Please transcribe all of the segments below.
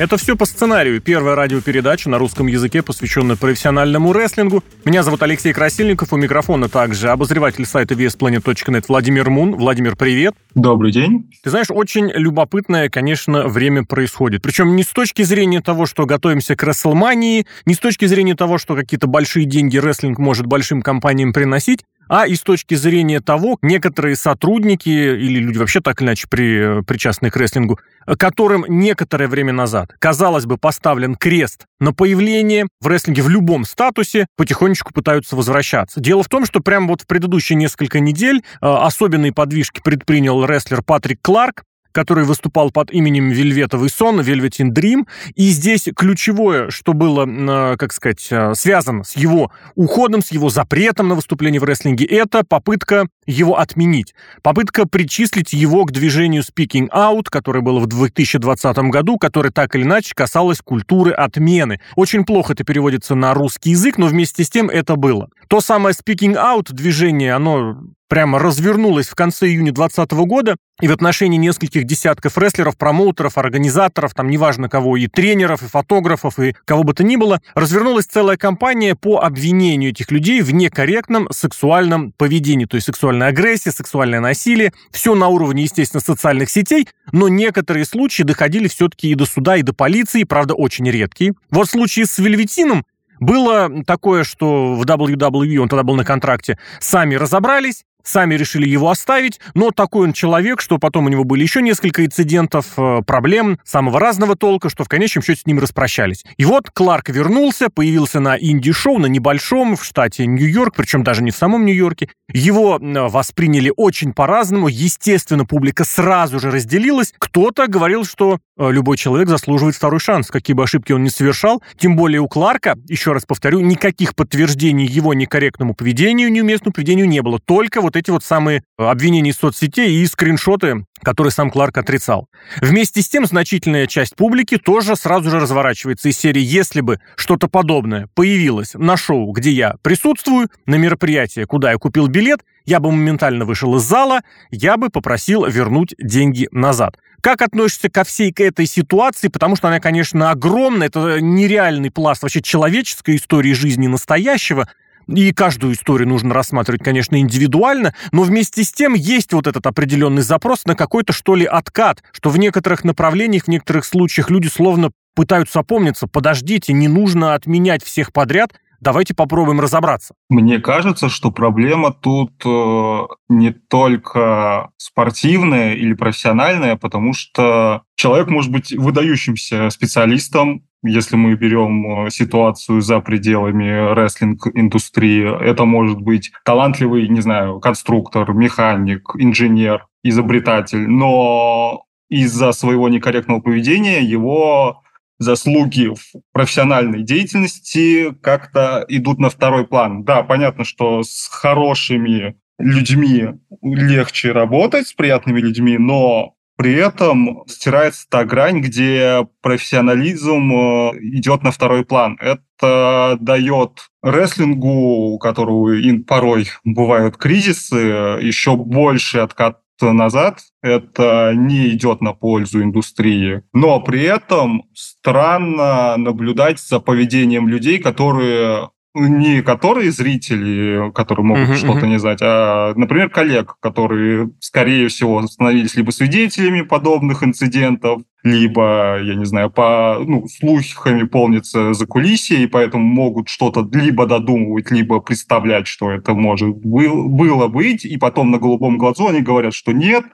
Это все по сценарию. Первая радиопередача на русском языке, посвященная профессиональному рестлингу. Меня зовут Алексей Красильников. У микрофона также обозреватель сайта VSPlanet.net Владимир Мун. Владимир, привет. Добрый день. Ты знаешь, очень любопытное, конечно, время происходит. Причем не с точки зрения того, что готовимся к Рестлмании, не с точки зрения того, что какие-то большие деньги рестлинг может большим компаниям приносить, а и с точки зрения того, некоторые сотрудники или люди вообще так или иначе при, причастны к рестлингу, которым некоторое время назад, казалось бы, поставлен крест на появление в рестлинге в любом статусе, потихонечку пытаются возвращаться. Дело в том, что прямо вот в предыдущие несколько недель э, особенные подвижки предпринял рестлер Патрик Кларк, который выступал под именем Вельветовый сон, Velveteen Dream. И здесь ключевое, что было, э, как сказать, э, связано с его уходом, с его запретом на выступление в рестлинге, это попытка его отменить. Попытка причислить его к движению Speaking Out, которое было в 2020 году, которое так или иначе касалось культуры отмены. Очень плохо это переводится на русский язык, но вместе с тем это было. То самое Speaking Out движение, оно прямо развернулась в конце июня 2020 года, и в отношении нескольких десятков рестлеров, промоутеров, организаторов, там неважно кого, и тренеров, и фотографов, и кого бы то ни было, развернулась целая кампания по обвинению этих людей в некорректном сексуальном поведении, то есть сексуальная агрессия, сексуальное насилие, все на уровне, естественно, социальных сетей, но некоторые случаи доходили все-таки и до суда, и до полиции, правда, очень редкие. Вот в случае с Вельветином было такое, что в WWE, он тогда был на контракте, сами разобрались, сами решили его оставить, но такой он человек, что потом у него были еще несколько инцидентов, э, проблем самого разного толка, что в конечном счете с ним распрощались. И вот Кларк вернулся, появился на инди-шоу, на небольшом, в штате Нью-Йорк, причем даже не в самом Нью-Йорке. Его э, восприняли очень по-разному, естественно, публика сразу же разделилась. Кто-то говорил, что любой человек заслуживает второй шанс, какие бы ошибки он ни совершал. Тем более у Кларка, еще раз повторю, никаких подтверждений его некорректному поведению, неуместному поведению не было. Только вот эти вот самые обвинения из соцсетей и скриншоты, которые сам Кларк отрицал. Вместе с тем, значительная часть публики тоже сразу же разворачивается из серии «Если бы что-то подобное появилось на шоу, где я присутствую, на мероприятии, куда я купил билет, я бы моментально вышел из зала, я бы попросил вернуть деньги назад». Как относишься ко всей этой ситуации? Потому что она, конечно, огромная, это нереальный пласт вообще человеческой истории жизни настоящего. И каждую историю нужно рассматривать, конечно, индивидуально, но вместе с тем есть вот этот определенный запрос на какой-то, что ли, откат, что в некоторых направлениях, в некоторых случаях люди словно пытаются опомниться, подождите, не нужно отменять всех подряд, Давайте попробуем разобраться. Мне кажется, что проблема тут э, не только спортивная или профессиональная, потому что человек может быть выдающимся специалистом, если мы берем э, ситуацию за пределами рестлинг-индустрии, это может быть талантливый, не знаю, конструктор, механик, инженер, изобретатель, но из-за своего некорректного поведения его заслуги в профессиональной деятельности как-то идут на второй план. Да, понятно, что с хорошими людьми легче работать, с приятными людьми, но при этом стирается та грань, где профессионализм э, идет на второй план. Это дает рестлингу, у которого порой бывают кризисы, еще больше откат назад, это не идет на пользу индустрии. Но при этом странно наблюдать за поведением людей, которые не которые зрители, которые могут uh-huh, что-то uh-huh. не знать, а, например, коллег, которые, скорее всего, становились либо свидетелями подобных инцидентов, либо, я не знаю, по ну, слухами полнится за кулисье, и поэтому могут что-то либо додумывать, либо представлять, что это может был, было быть, и потом на голубом глазу они говорят, что нет,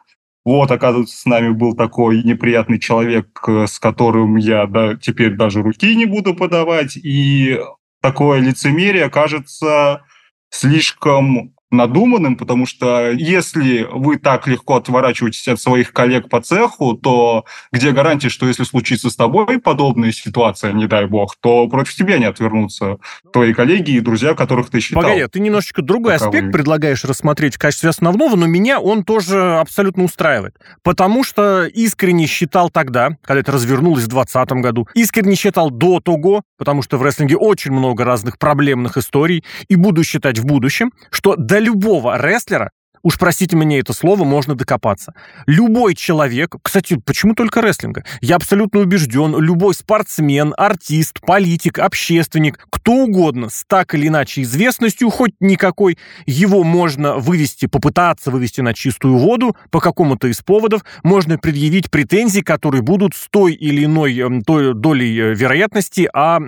вот, оказывается, с нами был такой неприятный человек, с которым я да, теперь даже руки не буду подавать, и такое лицемерие кажется слишком надуманным, потому что если вы так легко отворачиваетесь от своих коллег по цеху, то где гарантия, что если случится с тобой подобная ситуация, не дай бог, то против тебя не отвернутся твои коллеги и друзья, которых ты считал. Погоди, ты немножечко другой таковыми. аспект предлагаешь рассмотреть в качестве основного, но меня он тоже абсолютно устраивает. Потому что искренне считал тогда, когда это развернулось в 2020 году, искренне считал до того, потому что в рестлинге очень много разных проблемных историй, и буду считать в будущем, что до любого рестлера уж простите мне это слово, можно докопаться. Любой человек, кстати, почему только рестлинга? Я абсолютно убежден, любой спортсмен, артист, политик, общественник, кто угодно с так или иначе известностью, хоть никакой, его можно вывести, попытаться вывести на чистую воду по какому-то из поводов, можно предъявить претензии, которые будут с той или иной эм, той долей э, вероятности а,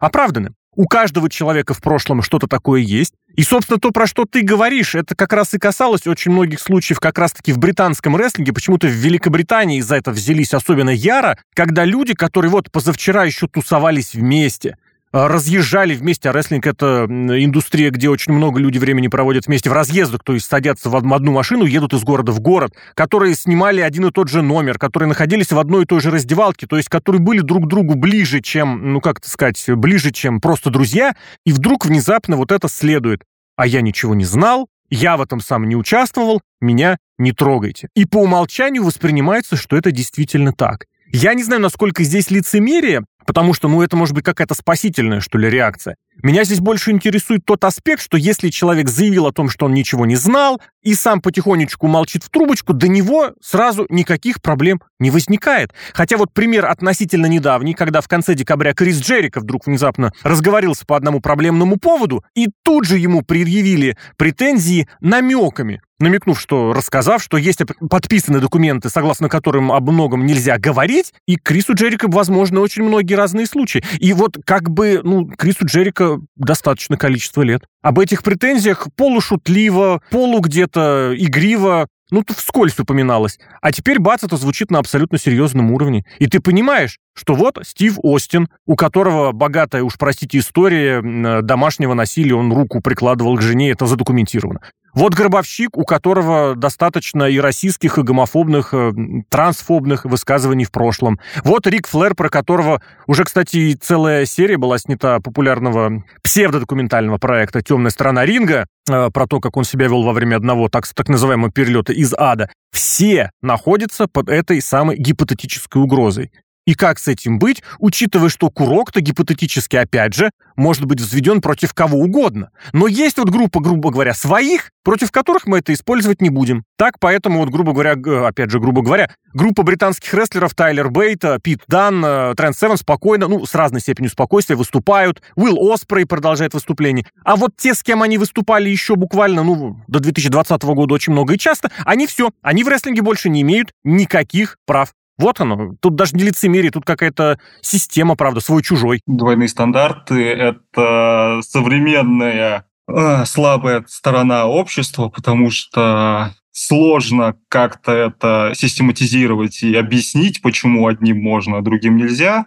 оправданы. У каждого человека в прошлом что-то такое есть. И, собственно, то, про что ты говоришь, это как раз и касалось очень многих случаев как раз-таки в британском рестлинге. Почему-то в Великобритании за это взялись особенно яро, когда люди, которые вот позавчера еще тусовались вместе, разъезжали вместе, а рестлинг — это индустрия, где очень много людей времени проводят вместе в разъездах, то есть садятся в одну машину, едут из города в город, которые снимали один и тот же номер, которые находились в одной и той же раздевалке, то есть которые были друг другу ближе, чем, ну как это сказать, ближе, чем просто друзья, и вдруг внезапно вот это следует. А я ничего не знал, я в этом сам не участвовал, меня не трогайте. И по умолчанию воспринимается, что это действительно так. Я не знаю, насколько здесь лицемерие, потому что, ну, это может быть какая-то спасительная, что ли, реакция. Меня здесь больше интересует тот аспект, что если человек заявил о том, что он ничего не знал, и сам потихонечку молчит в трубочку, до него сразу никаких проблем не возникает. Хотя вот пример относительно недавний, когда в конце декабря Крис Джерика вдруг внезапно разговорился по одному проблемному поводу, и тут же ему предъявили претензии намеками, намекнув, что рассказав, что есть подписанные документы, согласно которым об многом нельзя говорить, и Крису Джерика, возможно, очень многие разные случаи. И вот как бы, ну, Крису Джерика достаточно количество лет. Об этих претензиях полушутливо, полу где-то игриво ну, вскользь упоминалось. А теперь, бац, это звучит на абсолютно серьезном уровне. И ты понимаешь, что вот Стив Остин, у которого богатая, уж простите, история домашнего насилия, он руку прикладывал к жене, это задокументировано. Вот гробовщик, у которого достаточно и российских, и гомофобных, э, трансфобных высказываний в прошлом. Вот Рик Флэр, про которого уже, кстати, целая серия была снята популярного псевдодокументального проекта «Темная сторона ринга», э, про то, как он себя вел во время одного так, так называемого перелета из ада. Все находятся под этой самой гипотетической угрозой. И как с этим быть, учитывая, что курок-то гипотетически, опять же, может быть взведен против кого угодно. Но есть вот группа, грубо говоря, своих, против которых мы это использовать не будем. Так, поэтому вот, грубо говоря, опять же, грубо говоря, группа британских рестлеров Тайлер Бейт, Пит Дан, э, Трент Севен спокойно, ну, с разной степенью спокойствия выступают. Уилл Оспрей продолжает выступление. А вот те, с кем они выступали еще буквально, ну, до 2020 года очень много и часто, они все, они в рестлинге больше не имеют никаких прав. Вот оно. Тут даже не лицемерие, тут какая-то система, правда, свой-чужой. Двойные стандарты — это современная э, слабая сторона общества, потому что сложно как-то это систематизировать и объяснить, почему одним можно, а другим нельзя.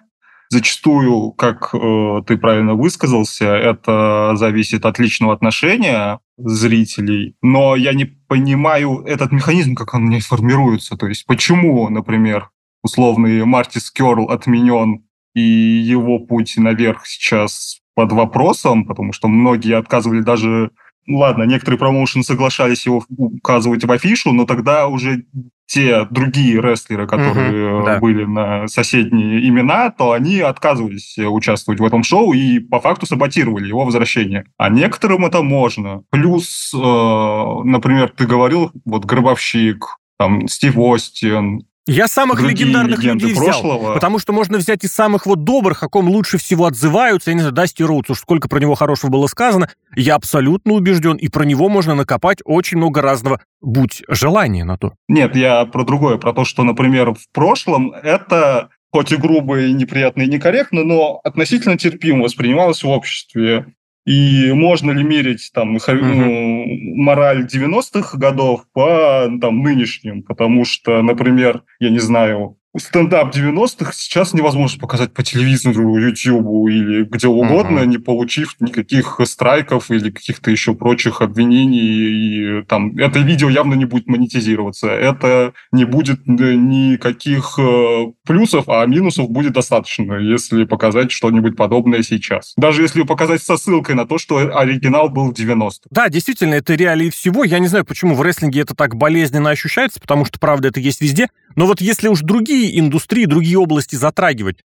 Зачастую, как э, ты правильно высказался, это зависит от личного отношения зрителей. Но я не понимаю этот механизм, как он не формируется. То есть почему, например, условный Мартис Керл отменен, и его путь наверх сейчас под вопросом, потому что многие отказывали даже... Ну, ладно, некоторые промоушены соглашались его указывать в афишу, но тогда уже те другие рестлеры, которые угу, да. были на соседние имена, то они отказывались участвовать в этом шоу и по факту саботировали его возвращение. А некоторым это можно. Плюс, э, например, ты говорил, вот Гробовщик, там, Стив Остин, я самых легендарных людей взял, прошлого. потому что можно взять и самых вот добрых, о ком лучше всего отзываются. Я не знаю, Дасти Роудс, уж сколько про него хорошего было сказано. Я абсолютно убежден, и про него можно накопать очень много разного. Будь желание на то. Нет, я про другое, про то, что, например, в прошлом это хоть и грубо, и неприятно, и некорректно, но относительно терпимо воспринималось в обществе. И можно ли мерить там ну, мораль 90-х годов по там, нынешним? Потому что, например, я не знаю, стендап 90-х сейчас невозможно показать по телевизору, YouTube или где угодно, uh-huh. не получив никаких страйков или каких-то еще прочих обвинений. И там это видео явно не будет монетизироваться. Это не будет э, никаких э, плюсов, а минусов будет достаточно, если показать что-нибудь подобное сейчас. Даже если показать со ссылкой на то, что оригинал был в 90-х. Да, действительно, это реалии всего. Я не знаю, почему в рестлинге это так болезненно ощущается, потому что, правда, это есть везде. Но вот если уж другие индустрии, другие области затрагивать,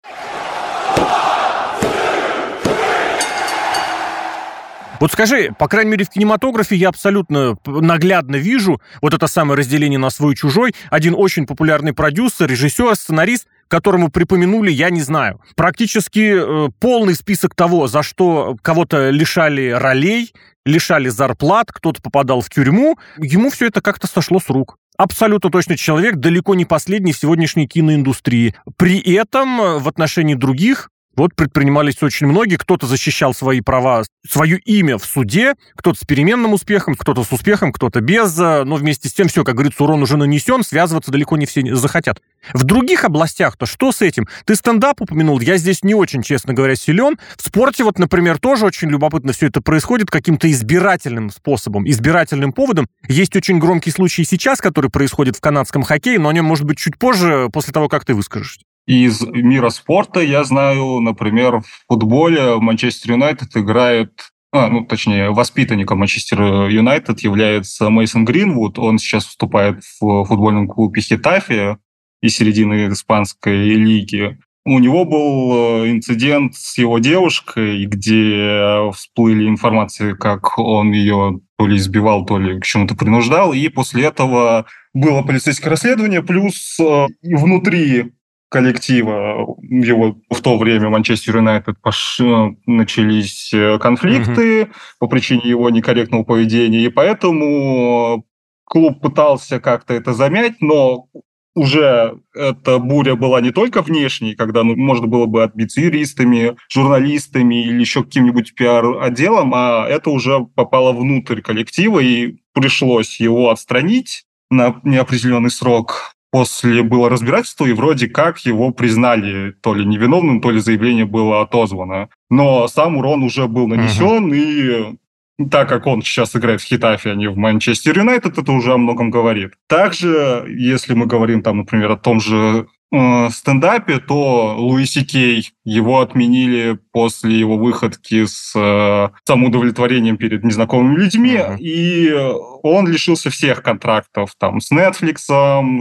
Вот скажи, по крайней мере, в кинематографе я абсолютно наглядно вижу вот это самое разделение на свой-чужой. Один очень популярный продюсер, режиссер, сценарист, которому припомянули, я не знаю, практически э, полный список того, за что кого-то лишали ролей, лишали зарплат, кто-то попадал в тюрьму. Ему все это как-то сошло с рук абсолютно точно человек, далеко не последний в сегодняшней киноиндустрии. При этом э, в отношении других вот предпринимались очень многие. Кто-то защищал свои права, свое имя в суде, кто-то с переменным успехом, кто-то с успехом, кто-то без. Э, но вместе с тем, все, как говорится, урон уже нанесен, связываться далеко не все захотят. В других областях-то что с этим? Ты стендап упомянул, я здесь не очень, честно говоря, силен. В спорте вот, например, тоже очень любопытно все это происходит каким-то избирательным способом, избирательным поводом. Есть очень громкий случай сейчас, который происходит в канадском хоккее, но о нем, может быть, чуть позже, после того, как ты выскажешься. Из мира спорта я знаю, например, в футболе Манчестер Юнайтед играет а, ну, точнее, воспитанником Манчестер Юнайтед является Мейсон Гринвуд. Он сейчас вступает в футбольном клубе Хитафия из середины испанской лиги. У него был э, инцидент с его девушкой, где всплыли информации, как он ее то ли избивал, то ли к чему-то принуждал. И после этого было полицейское расследование, плюс э, внутри коллектива его в то время Манчестер Юнайтед пош... начались э, конфликты mm-hmm. по причине его некорректного поведения, и поэтому клуб пытался как-то это замять, но уже эта буря была не только внешней, когда ну, можно было бы отбиться юристами, журналистами или еще каким-нибудь пиар-отделом, а это уже попало внутрь коллектива, и пришлось его отстранить на неопределенный срок после было разбирательство, и вроде как его признали то ли невиновным, то ли заявление было отозвано. Но сам урон уже был нанесен, uh-huh. и так как он сейчас играет в Хитафе, а не в Манчестер Юнайтед, это уже о многом говорит. Также, если мы говорим, там, например, о том же э, стендапе, то Луиси Кей, его отменили после его выходки с э, самоудовлетворением перед незнакомыми людьми, uh-huh. и он лишился всех контрактов там с Netflix,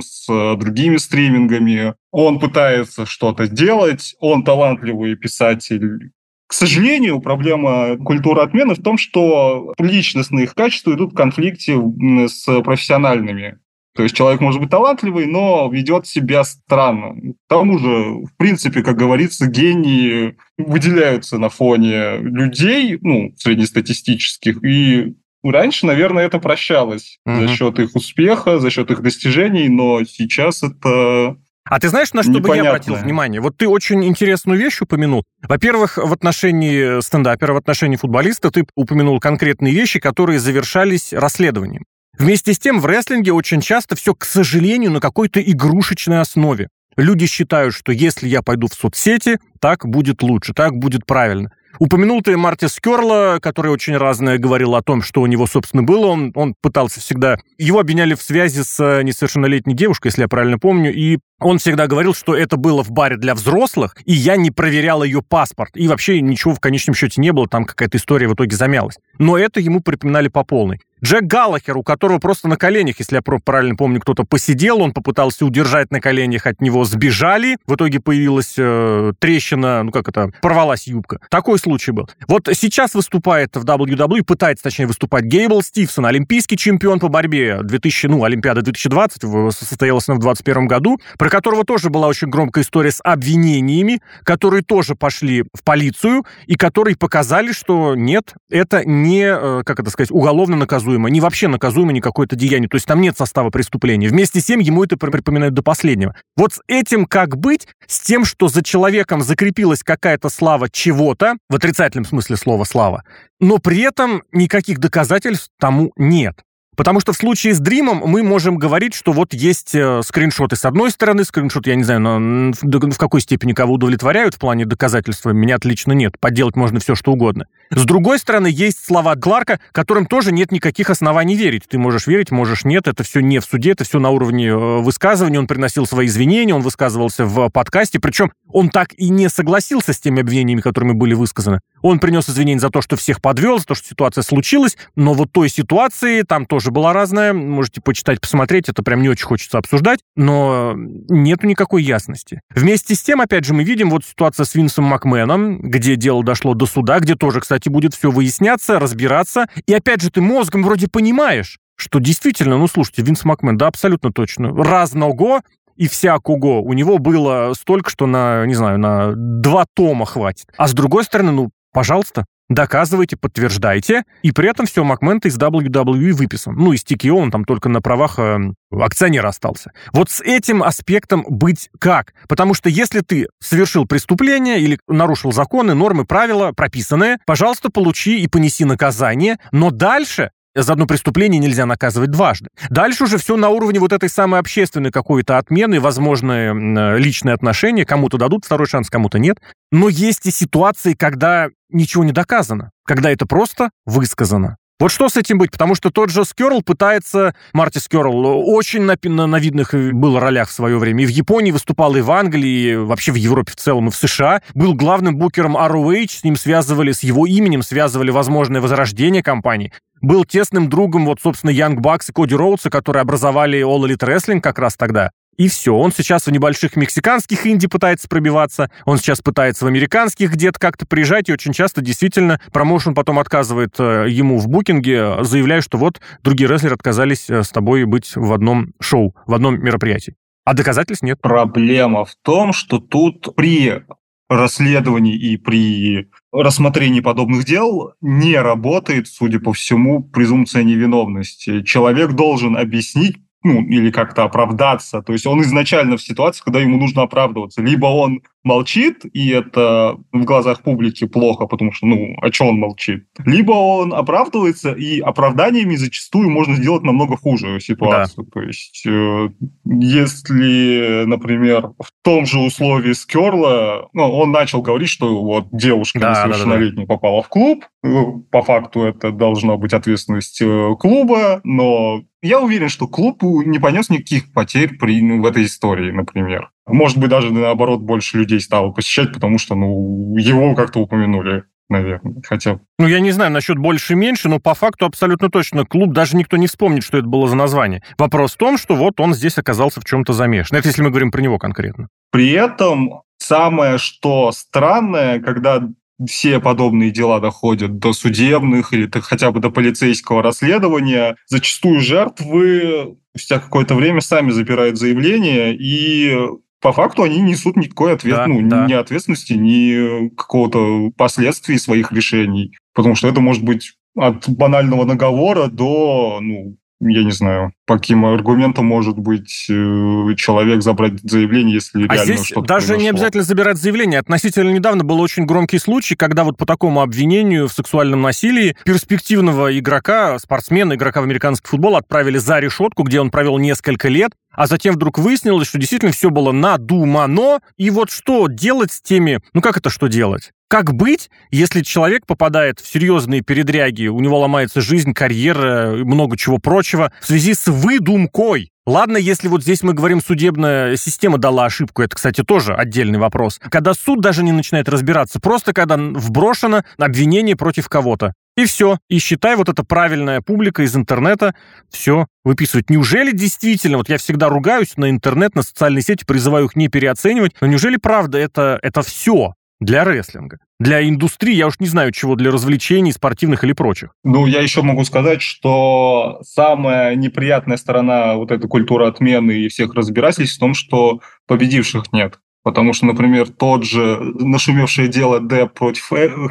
с э, другими стримингами. Он пытается что-то делать, он талантливый писатель, к сожалению, проблема культуры отмены в том, что личностные их качества идут в конфликте с профессиональными. То есть человек может быть талантливый, но ведет себя странно. К тому же, в принципе, как говорится, гении выделяются на фоне людей, ну, среднестатистических, и раньше, наверное, это прощалось mm-hmm. за счет их успеха, за счет их достижений, но сейчас это а ты знаешь, на что бы я обратил внимание? Вот ты очень интересную вещь упомянул. Во-первых, в отношении стендапера, в отношении футболиста ты упомянул конкретные вещи, которые завершались расследованием. Вместе с тем в рестлинге очень часто все, к сожалению, на какой-то игрушечной основе. Люди считают, что если я пойду в соцсети, так будет лучше, так будет правильно. Упомянул ты Марти Скерла, который очень разное говорил о том, что у него, собственно, было. Он, он пытался всегда... Его обвиняли в связи с э, несовершеннолетней девушкой, если я правильно помню, и он всегда говорил, что это было в баре для взрослых, и я не проверял ее паспорт. И вообще ничего в конечном счете не было, там какая-то история в итоге замялась. Но это ему припоминали по полной. Джек Галлахер, у которого просто на коленях, если я правильно помню, кто-то посидел, он попытался удержать на коленях, от него сбежали, в итоге появилась э, трещина, ну как это, порвалась юбка. Такой случай был. Вот сейчас выступает в WWE, пытается, точнее, выступать Гейбл Стивсон, олимпийский чемпион по борьбе 2000, ну, Олимпиада 2020, состоялась она в 2021 году, про которого тоже была очень громкая история с обвинениями, которые тоже пошли в полицию, и которые показали, что нет, это не, э, как это сказать, уголовно наказуемо не вообще наказуемо ни какое-то деяние. То есть там нет состава преступления. Вместе с тем ему это припоминают до последнего. Вот с этим как быть? С тем, что за человеком закрепилась какая-то слава чего-то, в отрицательном смысле слова слава, но при этом никаких доказательств тому нет. Потому что в случае с Дримом мы можем говорить, что вот есть э, скриншоты с одной стороны, скриншоты, я не знаю, в какой степени кого удовлетворяют в плане доказательства, меня отлично нет. Подделать можно все, что угодно. С другой стороны, есть слова Кларка, которым тоже нет никаких оснований верить. Ты можешь верить, можешь нет, это все не в суде, это все на уровне э, высказывания. Он приносил свои извинения, он высказывался в подкасте, причем он так и не согласился с теми обвинениями, которыми были высказаны. Он принес извинения за то, что всех подвел, за то, что ситуация случилась, но вот той ситуации там тоже была разная. Можете почитать, посмотреть, это прям не очень хочется обсуждать, но нету никакой ясности. Вместе с тем, опять же, мы видим вот ситуация с Винсом Макменом, где дело дошло до суда, где тоже, кстати, будет все выясняться, разбираться. И опять же, ты мозгом вроде понимаешь, что действительно, ну слушайте, Винс Макмен, да, абсолютно точно, разного и всякого у него было столько, что на, не знаю, на два тома хватит. А с другой стороны, ну, Пожалуйста, доказывайте, подтверждайте. И при этом все, Макменто из WWE выписан. Ну, из TKO он там только на правах э, акционера остался. Вот с этим аспектом быть как? Потому что если ты совершил преступление или нарушил законы, нормы, правила прописанные, пожалуйста, получи и понеси наказание, но дальше за одно преступление нельзя наказывать дважды. Дальше уже все на уровне вот этой самой общественной какой-то отмены, возможные личные отношения. Кому-то дадут второй шанс, кому-то нет. Но есть и ситуации, когда ничего не доказано, когда это просто высказано. Вот что с этим быть? Потому что тот же Скерл пытается, Марти Скерл, очень на, на, на видных был ролях в свое время. И в Японии выступал, и в Англии, и вообще в Европе в целом, и в США. Был главным букером ROH, с ним связывали, с его именем связывали возможное возрождение компании был тесным другом, вот, собственно, Янг Бакс и Коди Роудса, которые образовали All Elite Wrestling как раз тогда. И все. Он сейчас в небольших мексиканских инди пытается пробиваться, он сейчас пытается в американских где-то как-то приезжать, и очень часто действительно промоушен потом отказывает э, ему в букинге, заявляя, что вот другие рестлеры отказались э, с тобой быть в одном шоу, в одном мероприятии. А доказательств нет. Проблема в том, что тут при расследований и при рассмотрении подобных дел не работает, судя по всему, презумпция невиновности. Человек должен объяснить, ну, или как-то оправдаться. То есть он изначально в ситуации, когда ему нужно оправдываться. Либо он молчит, и это в глазах публики плохо, потому что, ну, о чем он молчит? Либо он оправдывается, и оправданиями зачастую можно сделать намного хуже ситуацию. Да. То есть, э, если, например, в том же условии Скерла, ну, он начал говорить, что вот девушка да, несовершеннолетняя да, да, попала в клуб, ну, по факту это должна быть ответственность э, клуба, но я уверен, что клуб не понес никаких потерь при, в этой истории, например. Может быть, даже наоборот больше людей стало посещать, потому что ну, его как-то упомянули наверное, хотя Ну, я не знаю насчет больше-меньше, но по факту абсолютно точно. Клуб даже никто не вспомнит, что это было за название. Вопрос в том, что вот он здесь оказался в чем-то замешан. Это если мы говорим про него конкретно. При этом самое, что странное, когда все подобные дела доходят до судебных или хотя бы до полицейского расследования, зачастую жертвы спустя какое-то время сами забирают заявление и по факту они несут никакой ответ, да, ну, да. ни ответственности, ни какого-то последствий своих решений. Потому что это может быть от банального наговора до, ну, я не знаю, по каким аргументам может быть э, человек забрать заявление, если а реально что-то даже произошло. не обязательно забирать заявление. Относительно недавно был очень громкий случай, когда вот по такому обвинению в сексуальном насилии перспективного игрока, спортсмена, игрока в американский футбол отправили за решетку, где он провел несколько лет, а затем вдруг выяснилось, что действительно все было надумано, и вот что делать с теми... Ну как это что делать? Как быть, если человек попадает в серьезные передряги, у него ломается жизнь, карьера, много чего прочего, в связи с выдумкой? Ладно, если вот здесь мы говорим, судебная система дала ошибку, это, кстати, тоже отдельный вопрос. Когда суд даже не начинает разбираться, просто когда вброшено обвинение против кого-то. И все. И считай, вот эта правильная публика из интернета все выписывает. Неужели действительно, вот я всегда ругаюсь на интернет, на социальные сети, призываю их не переоценивать, но неужели правда это, это все? Для рестлинга. Для индустрии, я уж не знаю чего, для развлечений, спортивных или прочих. Ну, я еще могу сказать, что самая неприятная сторона вот этой культуры отмены и всех разбирательств в том, что победивших нет. Потому что, например, тот же нашумевшее дело Деп против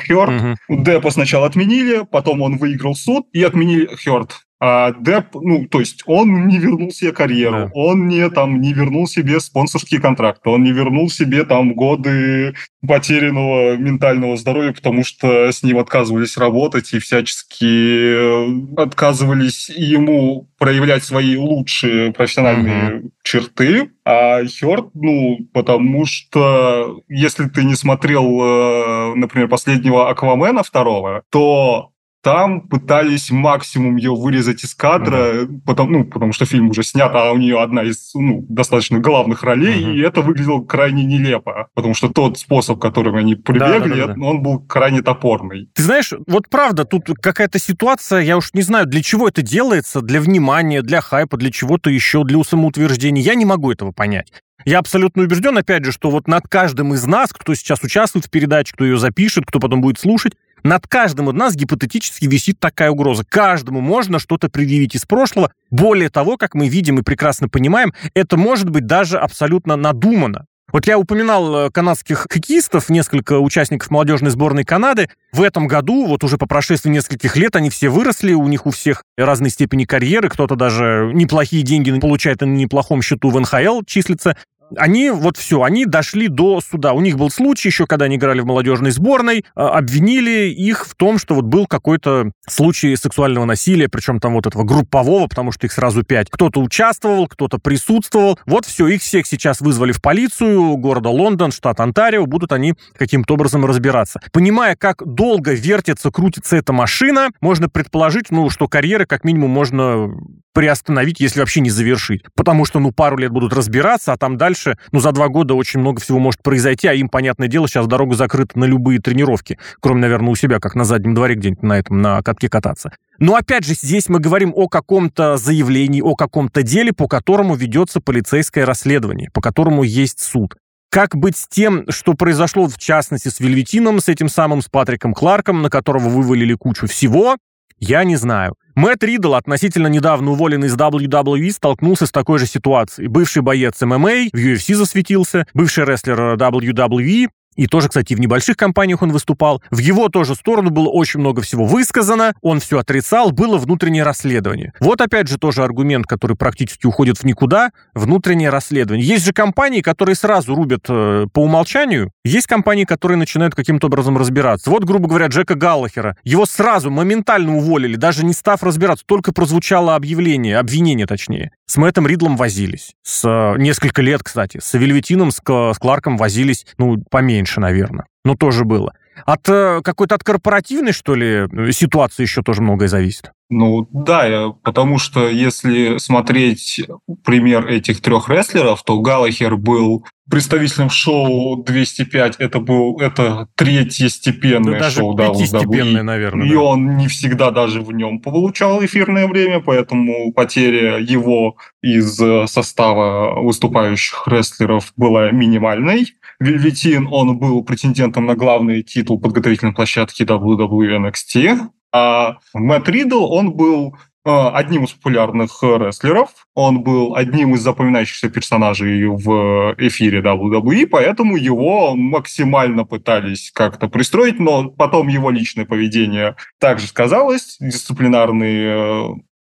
Хёрд, угу. Депа сначала отменили, потом он выиграл суд и отменили Хёрд. А Деп, ну, то есть он не вернул себе карьеру, да. он не, там, не вернул себе спонсорские контракты, он не вернул себе там годы потерянного ментального здоровья, потому что с ним отказывались работать и всячески отказывались ему проявлять свои лучшие профессиональные uh-huh. черты. А Хёрд, ну, потому что если ты не смотрел, э, например, последнего Аквамена второго, то там пытались максимум ее вырезать из кадра, mm-hmm. потому, ну, потому что фильм уже снят, а у нее одна из ну, достаточно главных ролей, mm-hmm. и это выглядело крайне нелепо, потому что тот способ, которым они прибегли, да, да, да. он был крайне топорный. Ты знаешь, вот правда, тут какая-то ситуация, я уж не знаю, для чего это делается, для внимания, для хайпа, для чего-то еще, для самоутверждения, я не могу этого понять. Я абсолютно убежден, опять же, что вот над каждым из нас, кто сейчас участвует в передаче, кто ее запишет, кто потом будет слушать, над каждым из нас гипотетически висит такая угроза. Каждому можно что-то предъявить из прошлого. Более того, как мы видим и прекрасно понимаем, это может быть даже абсолютно надумано. Вот я упоминал э, канадских хоккеистов, несколько участников молодежной сборной Канады. В этом году, вот уже по прошествии нескольких лет, они все выросли, у них у всех разной степени карьеры, кто-то даже неплохие деньги получает и на неплохом счету в НХЛ числится они вот все, они дошли до суда. У них был случай еще, когда они играли в молодежной сборной, а, обвинили их в том, что вот был какой-то случай сексуального насилия, причем там вот этого группового, потому что их сразу пять. Кто-то участвовал, кто-то присутствовал. Вот все, их всех сейчас вызвали в полицию города Лондон, штат Онтарио, будут они каким-то образом разбираться. Понимая, как долго вертится, крутится эта машина, можно предположить, ну, что карьеры как минимум можно приостановить, если вообще не завершить. Потому что, ну, пару лет будут разбираться, а там дальше, ну, за два года очень много всего может произойти, а им, понятное дело, сейчас дорога закрыта на любые тренировки, кроме, наверное, у себя, как на заднем дворе где-нибудь на этом, на катке кататься. Но, опять же, здесь мы говорим о каком-то заявлении, о каком-то деле, по которому ведется полицейское расследование, по которому есть суд. Как быть с тем, что произошло, в частности, с Вельветином, с этим самым, с Патриком Кларком, на которого вывалили кучу всего, я не знаю. Мэтт Ридл, относительно недавно уволенный из WWE, столкнулся с такой же ситуацией. Бывший боец ММА, в UFC засветился, бывший рестлер WWE, и тоже, кстати, в небольших компаниях он выступал. В его тоже сторону было очень много всего высказано, он все отрицал, было внутреннее расследование. Вот опять же тоже аргумент, который практически уходит в никуда, внутреннее расследование. Есть же компании, которые сразу рубят э, по умолчанию, есть компании, которые начинают каким-то образом разбираться. Вот, грубо говоря, Джека Галлахера. Его сразу, моментально уволили, даже не став разбираться, только прозвучало объявление, обвинение точнее. С Мэттом Ридлом возились. С э, несколько лет, кстати. С Вельветином, с, с Кларком возились, ну, поменьше, наверное. Но тоже было. От э, какой-то от корпоративной, что ли, ситуации еще тоже многое зависит? Ну да, потому что если смотреть пример этих трех рестлеров, то Галахер был представителем шоу 205, это был это третье степенное да, шоу WWE. наверное. И да. он не всегда даже в нем получал эфирное время, поэтому потеря его из состава выступающих рестлеров была минимальной. Вельветин, он был претендентом на главный титул подготовительной площадки WWE NXT. А Мэтт Ридл, он был э, одним из популярных рестлеров, он был одним из запоминающихся персонажей в эфире WWE, поэтому его максимально пытались как-то пристроить, но потом его личное поведение также сказалось, дисциплинарные э,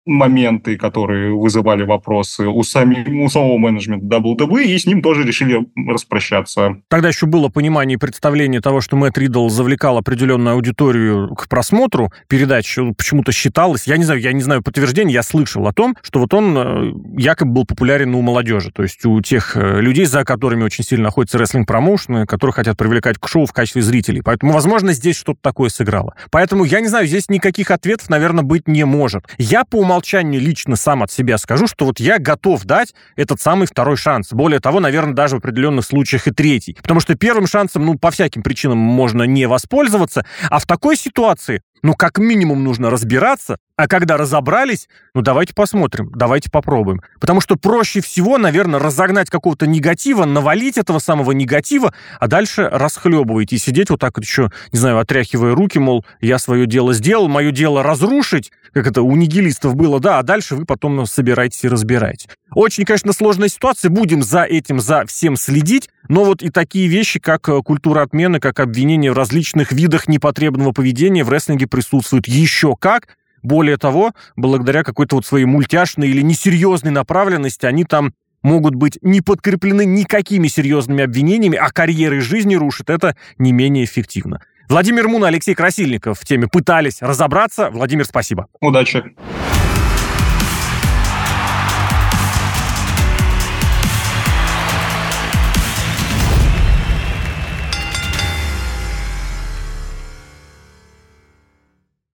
моменты, которые вызывали вопросы у, сами, у самого менеджмента WWE, и с ним тоже решили распрощаться. Тогда еще было понимание и представление того, что Мэтт Риддл завлекал определенную аудиторию к просмотру передач. Почему-то считалось, я не знаю, я не знаю подтверждения, я слышал о том, что вот он э, якобы был популярен у молодежи, то есть у тех э, людей, за которыми очень сильно находятся рестлинг-промоушены, которые хотят привлекать к шоу в качестве зрителей. Поэтому, возможно, здесь что-то такое сыграло. Поэтому, я не знаю, здесь никаких ответов, наверное, быть не может. Я по умолчанию лично сам от себя скажу, что вот я готов дать этот самый второй шанс. Более того, наверное, даже в определенных случаях и третий. Потому что первым шансом, ну, по всяким причинам можно не воспользоваться, а в такой ситуации ну, как минимум нужно разбираться, а когда разобрались, ну, давайте посмотрим, давайте попробуем. Потому что проще всего, наверное, разогнать какого-то негатива, навалить этого самого негатива, а дальше расхлебывать и сидеть вот так вот еще, не знаю, отряхивая руки, мол, я свое дело сделал, мое дело разрушить, как это у нигилистов было, да, а дальше вы потом ну, собираетесь и разбираете. Очень, конечно, сложная ситуация, будем за этим, за всем следить, но вот и такие вещи, как э, культура отмены, как обвинение в различных видах непотребного поведения в рестлинге присутствуют еще как. Более того, благодаря какой-то вот своей мультяшной или несерьезной направленности, они там могут быть не подкреплены никакими серьезными обвинениями, а карьеры жизни рушат. Это не менее эффективно. Владимир Мун, Алексей Красильников в теме пытались разобраться. Владимир, спасибо. Удачи.